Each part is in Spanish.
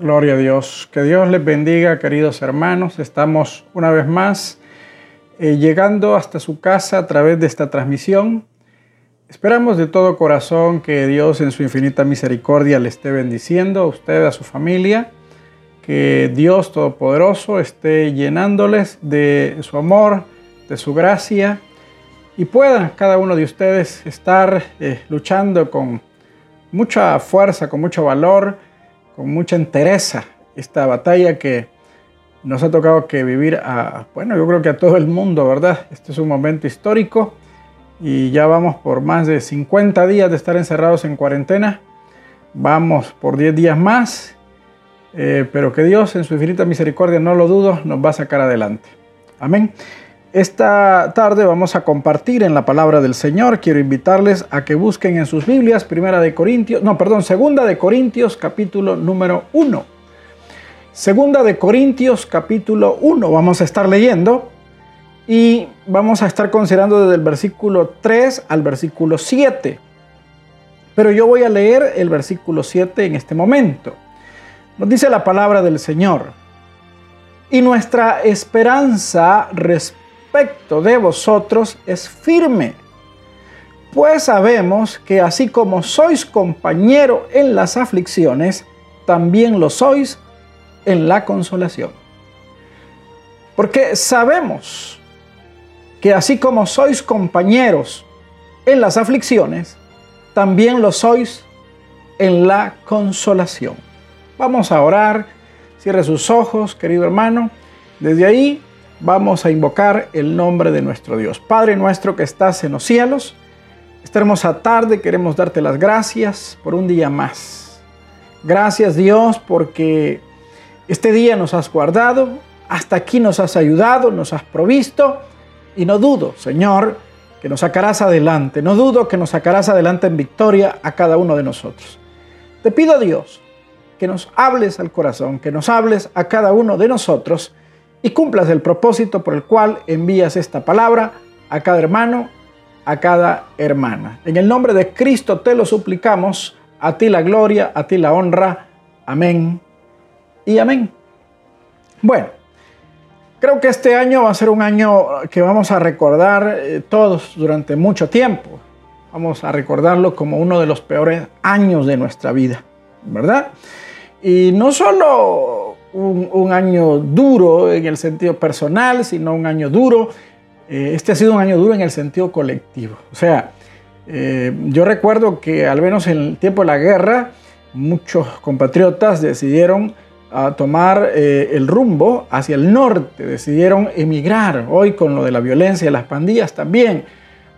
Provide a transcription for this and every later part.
Gloria a Dios. Que Dios les bendiga, queridos hermanos. Estamos una vez más eh, llegando hasta su casa a través de esta transmisión. Esperamos de todo corazón que Dios en su infinita misericordia le esté bendiciendo a usted, a su familia. Que Dios Todopoderoso esté llenándoles de su amor, de su gracia y pueda cada uno de ustedes estar eh, luchando con mucha fuerza, con mucho valor con mucha entereza esta batalla que nos ha tocado que vivir a, bueno, yo creo que a todo el mundo, ¿verdad? Este es un momento histórico y ya vamos por más de 50 días de estar encerrados en cuarentena. Vamos por 10 días más, eh, pero que Dios en su infinita misericordia, no lo dudo, nos va a sacar adelante. Amén. Esta tarde vamos a compartir en la palabra del Señor. Quiero invitarles a que busquen en sus Biblias, Primera de Corintios, no, perdón, Segunda de Corintios, capítulo número 1. Segunda de Corintios, capítulo 1. Vamos a estar leyendo y vamos a estar considerando desde el versículo 3 al versículo 7. Pero yo voy a leer el versículo 7 en este momento. Nos dice la palabra del Señor. Y nuestra esperanza respecto de vosotros es firme, pues sabemos que así como sois compañero en las aflicciones, también lo sois en la consolación. Porque sabemos que así como sois compañeros en las aflicciones, también lo sois en la consolación. Vamos a orar. Cierre sus ojos, querido hermano. Desde ahí vamos a invocar el nombre de nuestro Dios. Padre nuestro que estás en los cielos, esta hermosa tarde queremos darte las gracias por un día más. Gracias Dios porque este día nos has guardado, hasta aquí nos has ayudado, nos has provisto y no dudo, Señor, que nos sacarás adelante. No dudo que nos sacarás adelante en victoria a cada uno de nosotros. Te pido Dios que nos hables al corazón, que nos hables a cada uno de nosotros y cumplas el propósito por el cual envías esta palabra a cada hermano, a cada hermana. En el nombre de Cristo te lo suplicamos, a ti la gloria, a ti la honra. Amén y amén. Bueno, creo que este año va a ser un año que vamos a recordar eh, todos durante mucho tiempo. Vamos a recordarlo como uno de los peores años de nuestra vida, ¿verdad? Y no solo un, año duro en el sentido personal, sino un año duro. Eh, este ha sido un año duro en el sentido colectivo. O sea, eh, yo recuerdo que al menos en el tiempo de la guerra, muchos compatriotas decidieron ah, tomar eh, el rumbo hacia el norte, decidieron emigrar. Hoy con lo de la violencia y las pandillas también.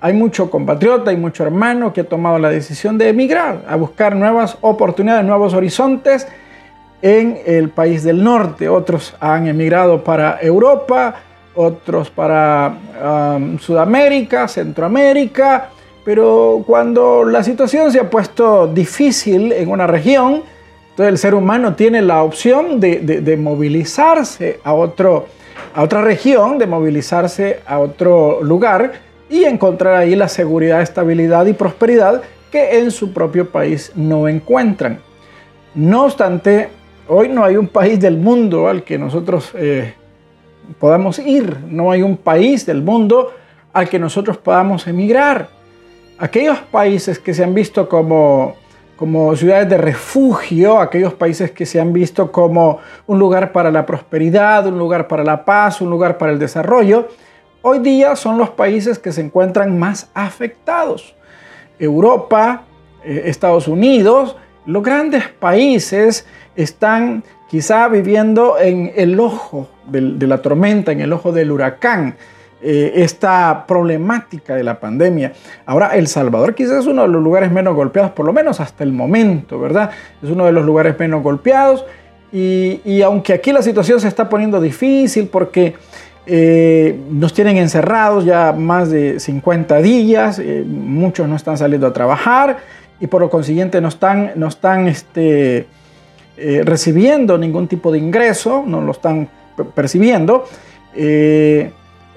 Hay mucho compatriota y mucho hermano que ha tomado la decisión de emigrar, a buscar nuevas oportunidades, nuevos horizontes en el país del norte, otros han emigrado para Europa, otros para Sudamérica, Centroamérica, pero cuando la situación se ha puesto difícil en una región, entonces el ser humano tiene la opción de, movilizarse a, otro, a otra región, de movilizarse a otro lugar y encontrar ahí la seguridad, estabilidad y prosperidad que en su propio país no encuentran. No obstante, Hoy no hay un país del mundo al que nosotros eh, podamos ir, no hay un país del mundo al que nosotros podamos emigrar. Aquellos países que se han visto como, como ciudades de refugio, aquellos países que se han visto como un lugar para la prosperidad, un lugar para la paz, un lugar para el desarrollo, hoy día son los países que se encuentran más afectados. Europa, eh, Estados Unidos, los grandes países están quizá viviendo en el ojo de la tormenta, en el ojo del huracán, eh, esta problemática de la pandemia. Ahora, El Salvador quizás es uno de los lugares menos golpeados, por lo menos hasta el momento, ¿verdad? Es uno de los lugares menos golpeados y, aunque aquí la situación se está poniendo difícil porque... Eh, nos tienen encerrados ya más de 50 días, eh, muchos no están saliendo a trabajar y por lo consiguiente no están, no están este, eh, recibiendo ningún tipo de ingreso, no lo están percibiendo. Eh,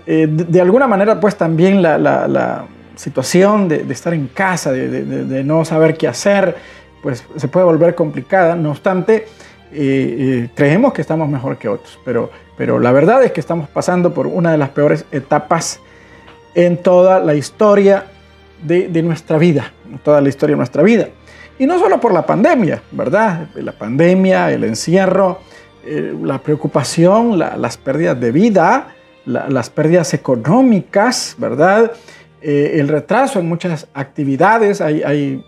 eh, de, alguna manera, pues también la, situación de, estar en casa, de, no saber qué hacer, pues se puede volver complicada. No obstante, creemos que estamos mejor que otros, pero, pero la verdad es que estamos pasando por una de las peores etapas en toda la historia de, de nuestra vida, toda la historia de nuestra vida. Y no solo por la pandemia, ¿verdad? La pandemia, el encierro, eh, la preocupación, las pérdidas de vida, las pérdidas económicas, ¿verdad? Eh, el retraso en muchas actividades. Hay,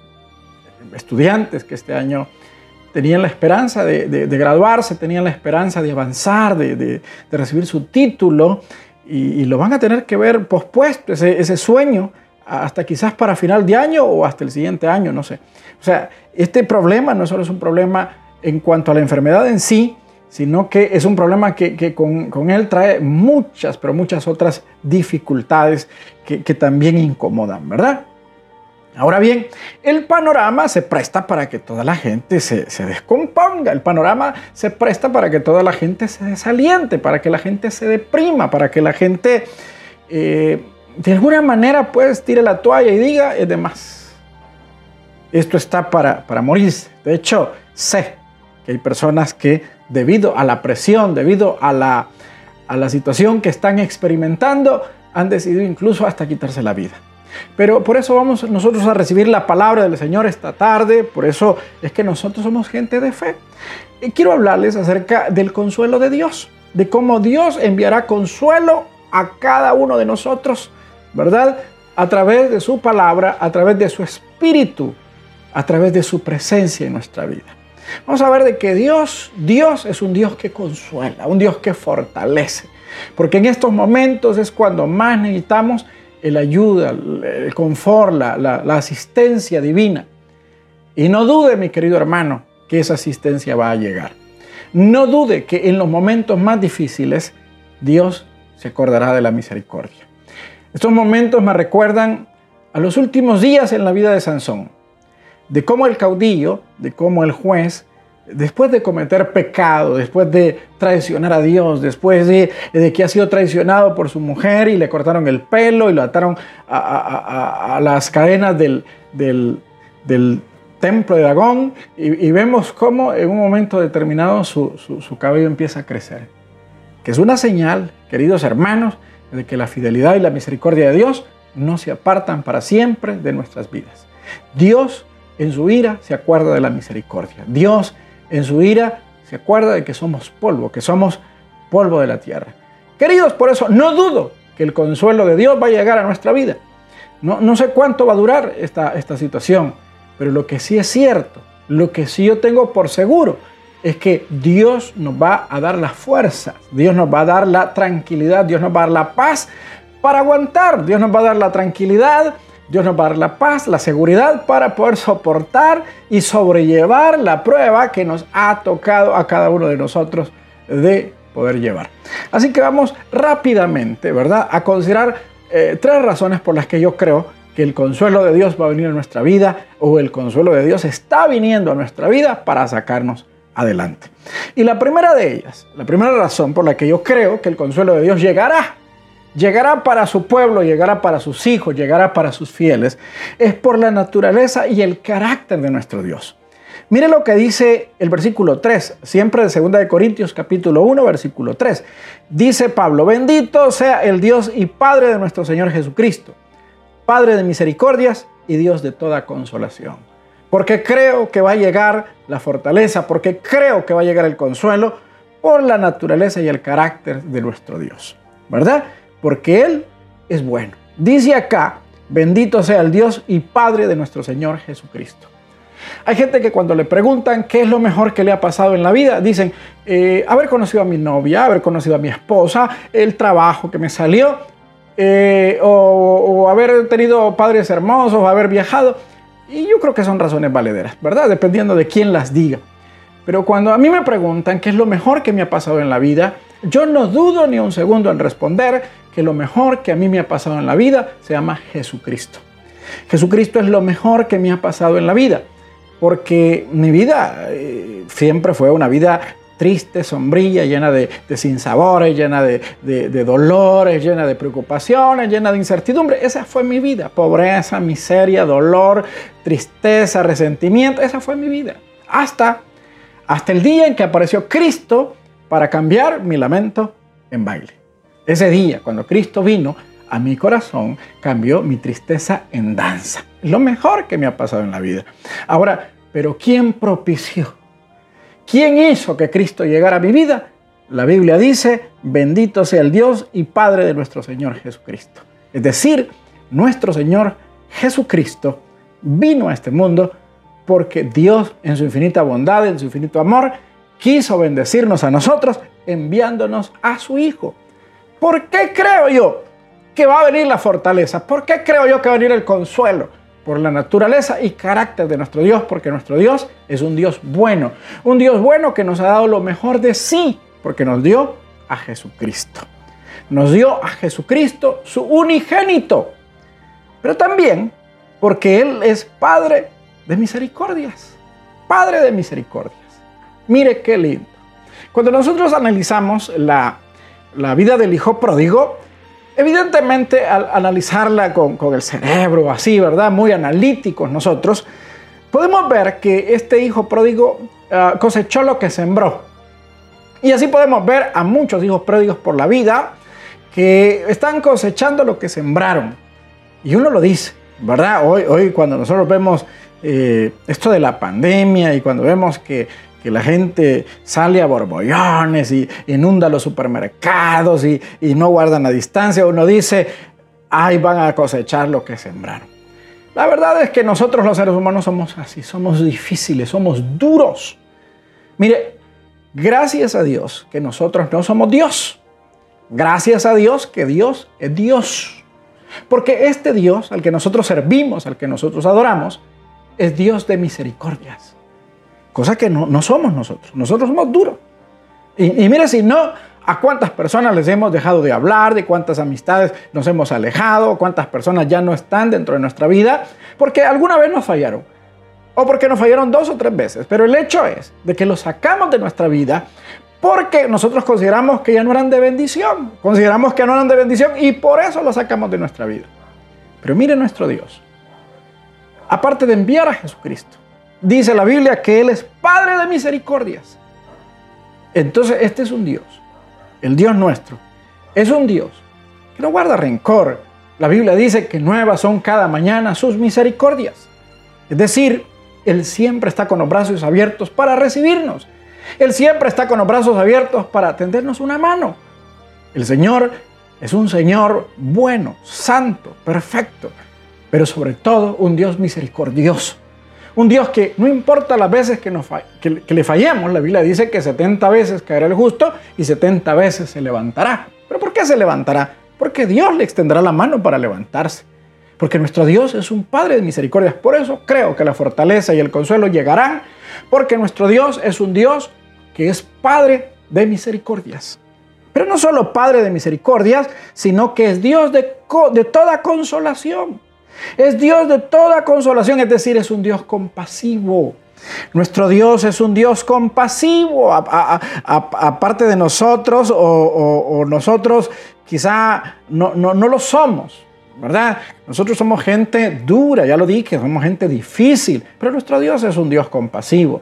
estudiantes que este año tenían la esperanza de, graduarse, tenían la esperanza de avanzar, de, recibir su título y, lo van a tener que ver pospuesto, ese, ese sueño hasta quizás para final de año o hasta el siguiente año, no sé. O sea, este problema no solo es un problema en cuanto a la enfermedad en sí, sino que es un problema que, con, él trae muchas, pero muchas otras dificultades que, también incomodan, ¿verdad? Ahora bien, el panorama se presta para que toda la gente se, descomponga, el panorama se presta para que toda la gente se desaliente, para que la gente se deprima, para que la gente eh, de alguna manera pues tire la toalla y diga, es de más. Esto está para, para morirse. De hecho, sé que hay personas que debido a la presión, debido a la, a la situación que están experimentando, han decidido incluso hasta quitarse la vida. Pero por eso vamos nosotros a recibir la palabra del Señor esta tarde, por eso es que nosotros somos gente de fe. Y quiero hablarles acerca del consuelo de Dios, de cómo Dios enviará consuelo a cada uno de nosotros ¿verdad? A través de su palabra, a través de su espíritu, a través de su presencia en nuestra vida. Vamos a ver de que Dios, Dios es un Dios que consuela, un Dios que fortalece. Porque en estos momentos es cuando más necesitamos el ayuda, el confort, la, la asistencia divina. Y no dude, mi querido hermano, que esa asistencia va a llegar. No dude que en los momentos más difíciles Dios se acordará de la misericordia. Estos momentos me recuerdan a los últimos días en la vida de Sansón, de cómo el caudillo, de cómo el juez, después de cometer pecado, después de traicionar a Dios, después de, que ha sido traicionado por su mujer y le cortaron el pelo y lo ataron a, las cadenas del, templo de Dagón, y, vemos cómo en un momento determinado su cabello empieza a crecer, que es una señal, queridos hermanos, de que la fidelidad y la misericordia de Dios no se apartan para siempre de nuestras vidas. Dios en su ira se acuerda de la misericordia. Dios en su ira se acuerda de que somos polvo, que somos polvo de la tierra. Queridos, por eso no dudo que el consuelo de Dios va a llegar a nuestra vida. No, sé cuánto va a durar esta, esta situación, pero lo que sí es cierto, lo que sí yo tengo por seguro, es que Dios nos va a dar la fuerza, Dios nos va a dar la tranquilidad, Dios nos va a dar la paz para aguantar, Dios nos va a dar la tranquilidad, Dios nos va a dar la paz, la seguridad para poder soportar y sobrellevar la prueba que nos ha tocado a cada uno de nosotros de poder llevar. Así que vamos rápidamente, ¿verdad?, a considerar eh, tres razones por las que yo creo que el consuelo de Dios va a venir a nuestra vida o el consuelo de Dios está viniendo a nuestra vida para sacarnos adelante. Y la primera de ellas, la primera razón por la que yo creo que el consuelo de Dios llegará, llegará para su pueblo, llegará para sus hijos, llegará para sus fieles, es por la naturaleza y el carácter de nuestro Dios. Mire lo que dice el versículo 3, siempre de 2 de Corintios capítulo 1, versículo 3. Dice Pablo, bendito sea el Dios y Padre de nuestro Señor Jesucristo, Padre de misericordias y Dios de toda consolación porque creo que va a llegar la fortaleza, porque creo que va a llegar el consuelo por la naturaleza y el carácter de nuestro Dios, ¿verdad? Porque Él es bueno. Dice acá, bendito sea el Dios y Padre de nuestro Señor Jesucristo. Hay gente que cuando le preguntan qué es lo mejor que le ha pasado en la vida, dicen, eh, haber conocido a mi novia, haber conocido a mi esposa, el trabajo que me salió, eh, o haber tenido padres hermosos, o haber viajado. Y yo creo que son razones valederas, ¿verdad? Dependiendo de quién las diga. Pero cuando a mí me preguntan qué es lo mejor que me ha pasado en la vida, yo no dudo ni un segundo en responder que lo mejor que a mí me ha pasado en la vida se llama Jesucristo. Jesucristo es lo mejor que me ha pasado en la vida, porque mi vida eh, siempre fue una vida triste, sombrilla, llena de, sinsabores, llena de, dolores, llena de preocupaciones, llena de incertidumbre. Esa fue mi vida. Pobreza, miseria, dolor, tristeza, resentimiento. Esa fue mi vida. Hasta, hasta el día en que apareció Cristo para cambiar mi lamento en baile. Ese día, cuando Cristo vino a mi corazón, cambió mi tristeza en danza. Lo mejor que me ha pasado en la vida. Ahora, pero ¿quién propició? ¿Quién hizo que Cristo llegara a mi vida? La Biblia dice, bendito sea el Dios y Padre de nuestro Señor Jesucristo. Es decir, nuestro Señor Jesucristo vino a este mundo porque Dios en su infinita bondad, en su infinito amor, quiso bendecirnos a nosotros enviándonos a su Hijo. ¿Por qué creo yo que va a venir la fortaleza? ¿Por qué creo yo que va a venir el consuelo? Por la naturaleza y carácter de nuestro Dios, porque nuestro Dios es un Dios bueno, un Dios bueno que nos ha dado lo mejor de sí, porque nos dio a Jesucristo. Nos dio a Jesucristo su unigénito, pero también porque Él es Padre de misericordias, Padre de misericordias. Mire qué lindo. Cuando nosotros analizamos la, vida del hijo pródigo, evidentemente al analizarla con, el cerebro así, ¿verdad? Muy analíticos nosotros, podemos ver que este hijo pródigo ah, cosechó lo que sembró. Y así podemos ver a muchos hijos pródigos por la vida que están cosechando lo que sembraron. Y uno lo dice, ¿verdad? Hoy, hoy cuando nosotros vemos eh, esto de la pandemia y cuando vemos que, que, la gente sale a borbollones y inunda los supermercados y, no guardan la distancia, uno dice, ay, van a cosechar lo que sembraron. La verdad es que nosotros los seres humanos somos así, somos difíciles, somos duros. Mire, gracias a Dios que nosotros no somos Dios. Gracias a Dios que Dios es Dios. Porque este Dios al que nosotros servimos, al que nosotros adoramos, es Dios de misericordias. Cosa que no, somos nosotros. Nosotros somos duros. Y, y mire si no, a cuántas personas les hemos dejado de hablar, de cuántas amistades nos hemos alejado, cuántas personas ya no están dentro de nuestra vida, porque alguna vez nos fallaron. O porque nos fallaron dos o tres veces. Pero el hecho es de que los sacamos de nuestra vida porque nosotros consideramos que ya no eran de bendición. Consideramos que no eran de bendición y por eso los sacamos de nuestra vida. Pero mire nuestro Dios aparte de enviar a Jesucristo. Dice la Biblia que Él es Padre de misericordias. Entonces este es un Dios, el Dios nuestro. Es un Dios que no guarda rencor. La Biblia dice que nuevas son cada mañana sus misericordias. Es decir, Él siempre está con los brazos abiertos para recibirnos. Él siempre está con los brazos abiertos para tendernos una mano. El Señor es un Señor bueno, santo, perfecto pero sobre todo un Dios misericordioso. Un Dios que no importa las veces que, nos que, le fallemos, la Biblia dice que 70 veces caerá el justo y 70 veces se levantará. ¿Pero por qué se levantará? Porque Dios le extenderá la mano para levantarse. Porque nuestro Dios es un Padre de misericordias. Por eso creo que la fortaleza y el consuelo llegarán. Porque nuestro Dios es un Dios que es Padre de misericordias. Pero no solo Padre de misericordias, sino que es Dios de, de toda consolación. Es Dios de toda consolación, es decir, es un Dios compasivo. Nuestro Dios es un Dios compasivo, aparte de nosotros o, nosotros quizá no, no, no, lo somos, ¿verdad? Nosotros somos gente dura, ya lo dije, somos gente difícil, pero nuestro Dios es un Dios compasivo.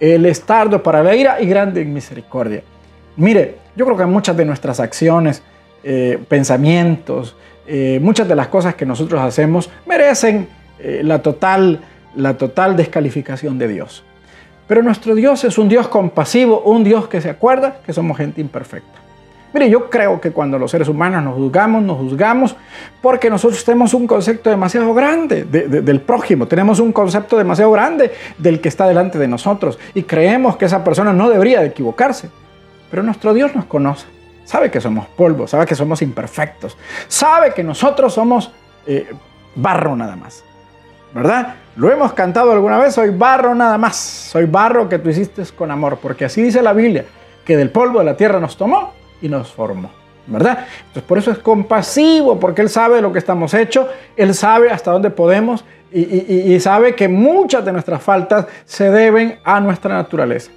Él es tardo para la y grande en misericordia. Mire, yo creo que muchas de nuestras acciones, eh, pensamientos, eh, muchas de las cosas que nosotros hacemos merecen eh, la, total, la total descalificación de Dios. Pero nuestro Dios es un Dios compasivo, un Dios que se acuerda que somos gente imperfecta. Mire, yo creo que cuando los seres humanos nos juzgamos, nos juzgamos porque nosotros tenemos un concepto demasiado grande del prójimo, tenemos un concepto demasiado grande del que está delante de nosotros y creemos que esa persona no debería de equivocarse. Pero nuestro Dios nos conoce sabe que somos polvo, sabe que somos imperfectos, sabe que nosotros somos eh, barro nada más. ¿Verdad? Lo hemos cantado alguna vez, soy barro nada más, soy barro que tú hiciste con amor, porque así dice la Biblia, que del polvo de la tierra nos tomó y nos formó. ¿verdad? Entonces por eso es compasivo, porque Él sabe lo que estamos hechos, Él sabe hasta dónde podemos y, y, sabe que muchas de nuestras faltas se deben a nuestra naturaleza.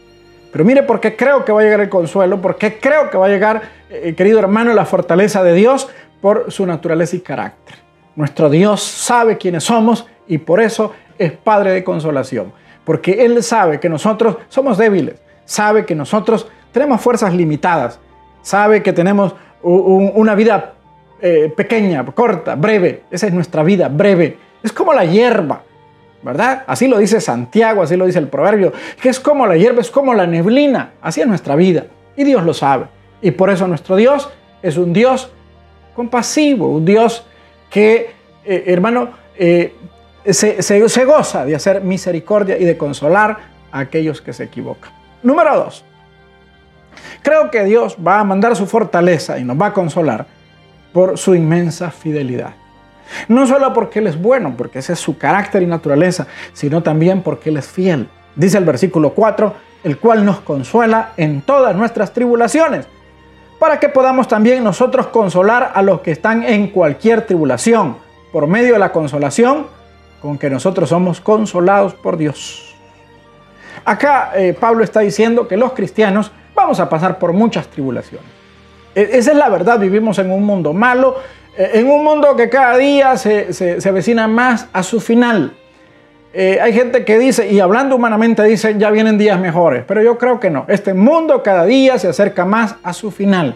Pero mire por qué creo que va a llegar el consuelo, por qué creo que va a llegar, eh, querido hermano, la fortaleza de Dios por su naturaleza y carácter. Nuestro Dios sabe quiénes somos y por eso es Padre de consolación. porque Él sabe que nosotros somos débiles, sabe que nosotros tenemos fuerzas limitadas, sabe que tenemos una vida eh, pequeña, corta, breve. Esa es nuestra vida, breve. Es como la hierba, ¿verdad? Así lo dice Santiago, así lo dice el proverbio, que es como la hierba, es como la neblina. Así es nuestra vida. Y Dios lo sabe. Y por eso nuestro Dios es un Dios compasivo, un Dios que, eh, hermano, eh, se, se goza de hacer misericordia y de consolar a aquellos que se equivocan. Número dos, creo que Dios va a mandar su fortaleza y nos va a consolar por su inmensa fidelidad. No solo porque Él es bueno, porque ese es su carácter y naturaleza, sino también porque Él es fiel. Dice el versículo 4, el cual nos consuela en todas nuestras tribulaciones, para que podamos también nosotros consolar a los que están en cualquier tribulación, por medio de la consolación con que nosotros somos consolados por Dios. Acá eh, Pablo está diciendo que los cristianos vamos a pasar por muchas tribulaciones. E, esa es la verdad, vivimos en un mundo malo, en un mundo que cada día se, se, avecina más a su final. Eh, hay gente que dice, y hablando humanamente dice, ya vienen días mejores, pero yo creo que no. Este mundo cada día se acerca más a su final.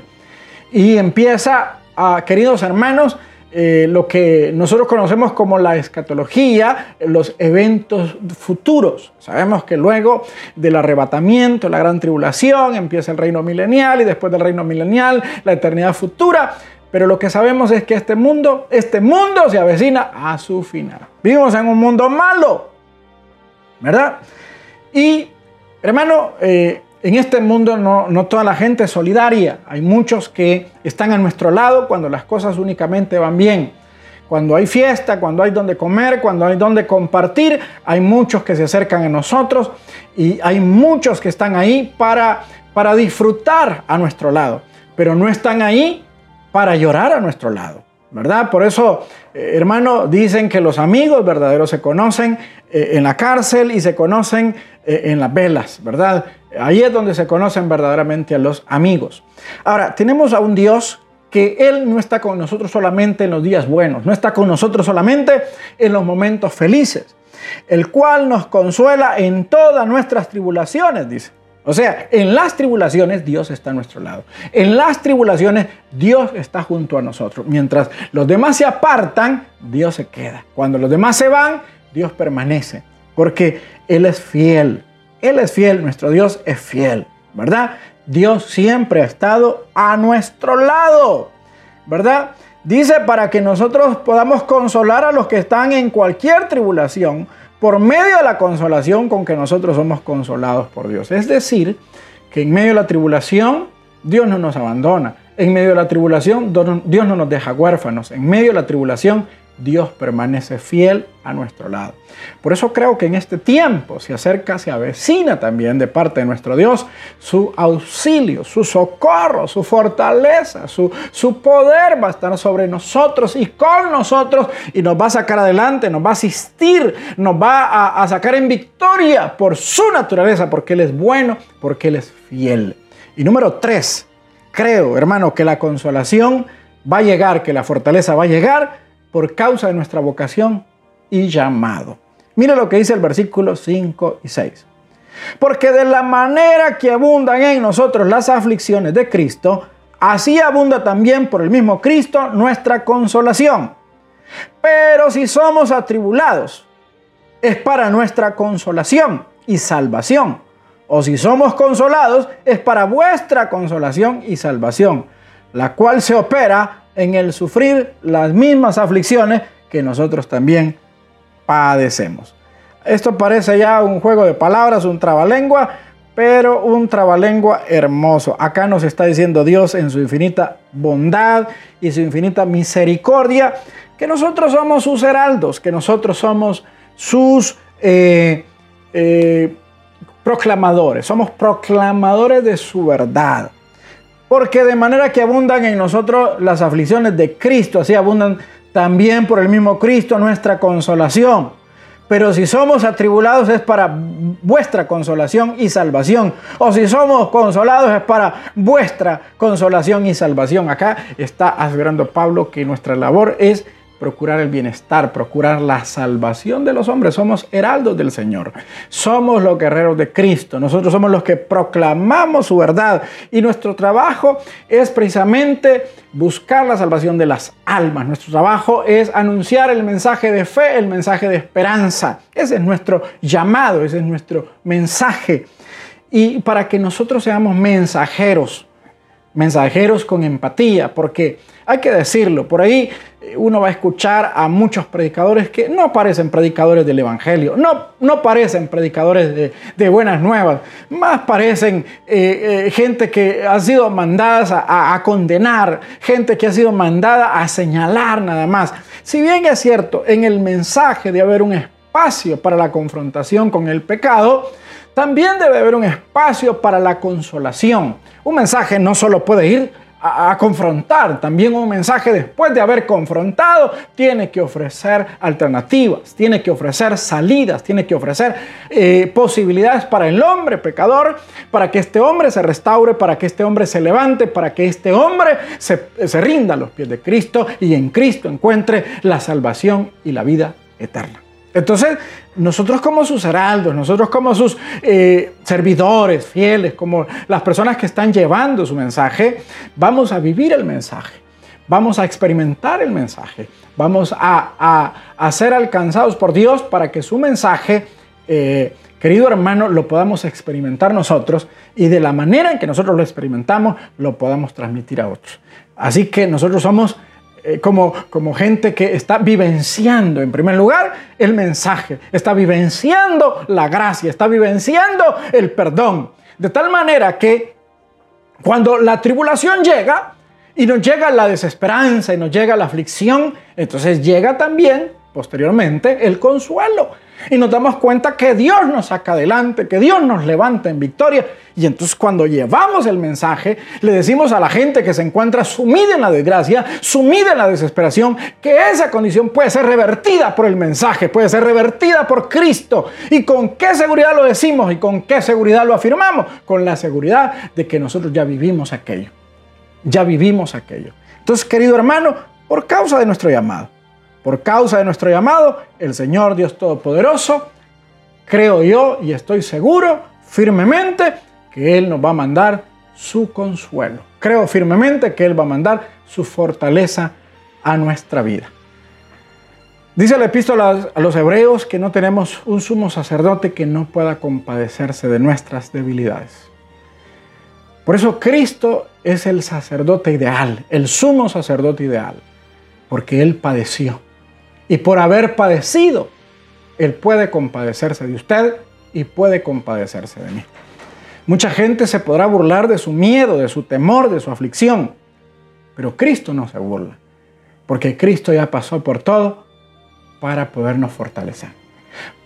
Y empieza, a, queridos hermanos, eh, lo que nosotros conocemos como la escatología, los eventos futuros. Sabemos que luego del arrebatamiento, la gran tribulación, empieza el reino milenial y después del reino milenial, la eternidad futura. Pero lo que sabemos es que este mundo, este mundo se avecina a su final. Vivimos en un mundo malo, ¿verdad? Y, hermano, eh, en este mundo no, toda la gente es solidaria. Hay muchos que están a nuestro lado cuando las cosas únicamente van bien. Cuando hay fiesta, cuando hay donde comer, cuando hay donde compartir, hay muchos que se acercan a nosotros y hay muchos que están ahí para, para disfrutar a nuestro lado, pero no están ahí para llorar a nuestro lado. ¿verdad? Por eso, eh, hermano, dicen que los amigos verdaderos se conocen eh, en la cárcel y se conocen eh, en las velas, ¿verdad? Ahí es donde se conocen verdaderamente a los amigos. Ahora, tenemos a un Dios que Él no está con nosotros solamente en los días buenos, no está con nosotros solamente en los momentos felices, el cual nos consuela en todas nuestras tribulaciones, dice. O sea, en las tribulaciones Dios está a nuestro lado. En las tribulaciones Dios está junto a nosotros. Mientras los demás se apartan, Dios se queda. Cuando los demás se van, Dios permanece. Porque Él es fiel. Él es fiel, nuestro Dios es fiel. ¿Verdad? Dios siempre ha estado a nuestro lado. ¿Verdad? Dice para que nosotros podamos consolar a los que están en cualquier tribulación por medio de la consolación con que nosotros somos consolados por Dios. Es decir, que en medio de la tribulación Dios no nos abandona. En medio de la tribulación Dios no nos deja huérfanos. En medio de la tribulación Dios permanece fiel a nuestro lado. Por eso creo que en este tiempo se acerca, se avecina también de parte de nuestro Dios su auxilio, su socorro, su fortaleza, su, su poder va a estar sobre nosotros y con nosotros y nos va a sacar adelante, nos va a asistir, nos va a, a sacar en victoria por su naturaleza, porque Él es bueno, porque Él es fiel. Y número tres, creo, hermano, que la consolación va a llegar, que la fortaleza va a llegar por causa de nuestra vocación y llamado. Mira lo que dice el versículo 5 y 6. Porque de la manera que abundan en nosotros las aflicciones de Cristo, así abunda también por el mismo Cristo nuestra consolación. Pero si somos atribulados, es para nuestra consolación y salvación. O si somos consolados, es para vuestra consolación y salvación, la cual se opera en el sufrir las mismas aflicciones que nosotros también padecemos. Esto parece ya un juego de palabras, un trabalengua, pero un trabalengua hermoso. Acá nos está diciendo Dios en su infinita bondad y su infinita misericordia que nosotros somos sus heraldos, que nosotros somos sus eh, eh, proclamadores, somos proclamadores de su verdad. Porque de manera que abundan en nosotros las aflicciones de Cristo, así abundan también por el mismo Cristo nuestra consolación. Pero si somos atribulados es para vuestra consolación y salvación. O si somos consolados es para vuestra consolación y salvación. Acá está asegurando Pablo que nuestra labor es procurar el bienestar, procurar la salvación de los hombres. Somos heraldos del Señor. Somos los guerreros de Cristo. Nosotros somos los que proclamamos su verdad. Y nuestro trabajo es precisamente buscar la salvación de las almas. Nuestro trabajo es anunciar el mensaje de fe, el mensaje de esperanza. Ese es nuestro llamado, ese es nuestro mensaje. Y para que nosotros seamos mensajeros, mensajeros con empatía, porque hay que decirlo, por ahí eh, uno va a escuchar a muchos predicadores que no parecen predicadores del Evangelio, no, no parecen predicadores de, buenas nuevas, más parecen eh, eh, gente que ha sido mandada a, a condenar, gente que ha sido mandada a señalar nada más. Si bien es cierto, en el mensaje de haber un espacio para la confrontación con el pecado, también debe haber un espacio para la consolación. Un mensaje no solo puede ir a, confrontar, también un mensaje después de haber confrontado tiene que ofrecer alternativas, tiene que ofrecer salidas, tiene que ofrecer eh, posibilidades para el hombre pecador, para que este hombre se restaure, para que este hombre se levante, para que este hombre se, se rinda a los pies de Cristo y en Cristo encuentre la salvación y la vida eterna. Entonces, nosotros como sus heraldos, nosotros como sus eh, servidores fieles, como las personas que están llevando su mensaje, vamos a vivir el mensaje, vamos a experimentar el mensaje, vamos a, ser alcanzados por Dios para que su mensaje, eh, querido hermano, lo podamos experimentar nosotros y de la manera en que nosotros lo experimentamos, lo podamos transmitir a otros. Así que nosotros somos eh, como, como gente que está vivenciando, en primer lugar, el mensaje, está vivenciando la gracia, está vivenciando el perdón. De tal manera que cuando la tribulación llega y nos llega la desesperanza y nos llega la aflicción, entonces llega también posteriormente el consuelo. Y nos damos cuenta que Dios nos saca adelante, que Dios nos levanta en victoria. Y entonces cuando llevamos el mensaje, le decimos a la gente que se encuentra sumida en la desgracia, sumida en la desesperación, que esa condición puede ser revertida por el mensaje, puede ser revertida por Cristo. ¿Y con qué seguridad lo decimos y con qué seguridad lo afirmamos? Con la seguridad de que nosotros ya vivimos aquello. Ya vivimos aquello. Entonces, querido hermano, por causa de nuestro llamado, por causa de nuestro llamado, el Señor Dios Todopoderoso, creo yo y estoy seguro firmemente que Él nos va a mandar su consuelo. Creo firmemente que Él va a mandar su fortaleza a nuestra vida. Dice la epístola a los hebreos que no tenemos un sumo sacerdote que no pueda compadecerse de nuestras debilidades. Por eso Cristo es el sacerdote ideal, el sumo sacerdote ideal, porque Él padeció y por haber padecido, Él puede compadecerse de usted y puede compadecerse de mí. Mucha gente se podrá burlar de su miedo, de su temor, de su aflicción, pero Cristo no se burla, porque Cristo ya pasó por todo para podernos fortalecer,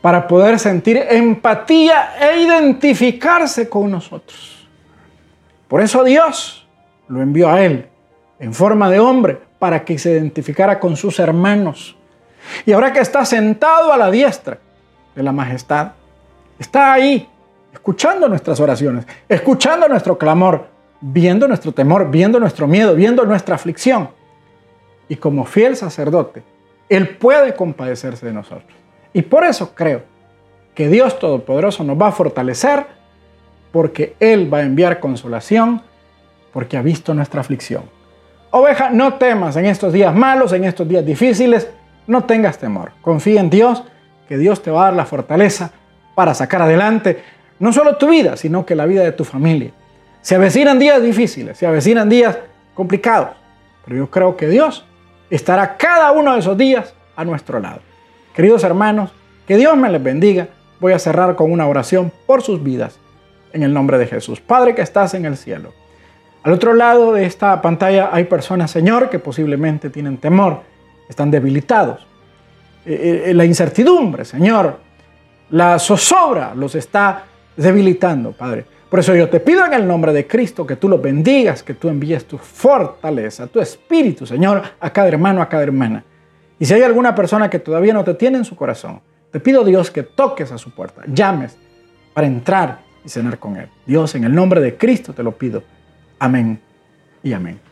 para poder sentir empatía e identificarse con nosotros. Por eso Dios lo envió a Él en forma de hombre para que se identificara con sus hermanos y ahora que está sentado a la diestra de la majestad, está ahí, escuchando nuestras oraciones, escuchando nuestro clamor, viendo nuestro temor, viendo nuestro miedo, viendo nuestra aflicción. Y como fiel sacerdote, Él puede compadecerse de nosotros. Y por eso creo que Dios Todopoderoso nos va a fortalecer porque Él va a enviar consolación porque ha visto nuestra aflicción. Oveja, no temas en estos días malos, en estos días difíciles, no tengas temor. Confía en Dios, que Dios te va a dar la fortaleza para sacar adelante no solo tu vida, sino que la vida de tu familia. Se avecinan días difíciles, se avecinan días complicados, pero yo creo que Dios estará cada uno de esos días a nuestro lado. Queridos hermanos, que Dios me les bendiga. Voy a cerrar con una oración por sus vidas en el nombre de Jesús. Padre que estás en el cielo. Al otro lado de esta pantalla hay personas, Señor, que posiblemente tienen temor están debilitados. Eh, eh, la incertidumbre, Señor, la zozobra los está debilitando, Padre. Por eso yo te pido en el nombre de Cristo que tú los bendigas, que tú envíes tu fortaleza, tu espíritu, Señor, a cada hermano, a cada hermana. Y si hay alguna persona que todavía no te tiene en su corazón, te pido Dios que toques a su puerta, llames para entrar y cenar con Él. Dios, en el nombre de Cristo te lo pido. Amén y amén.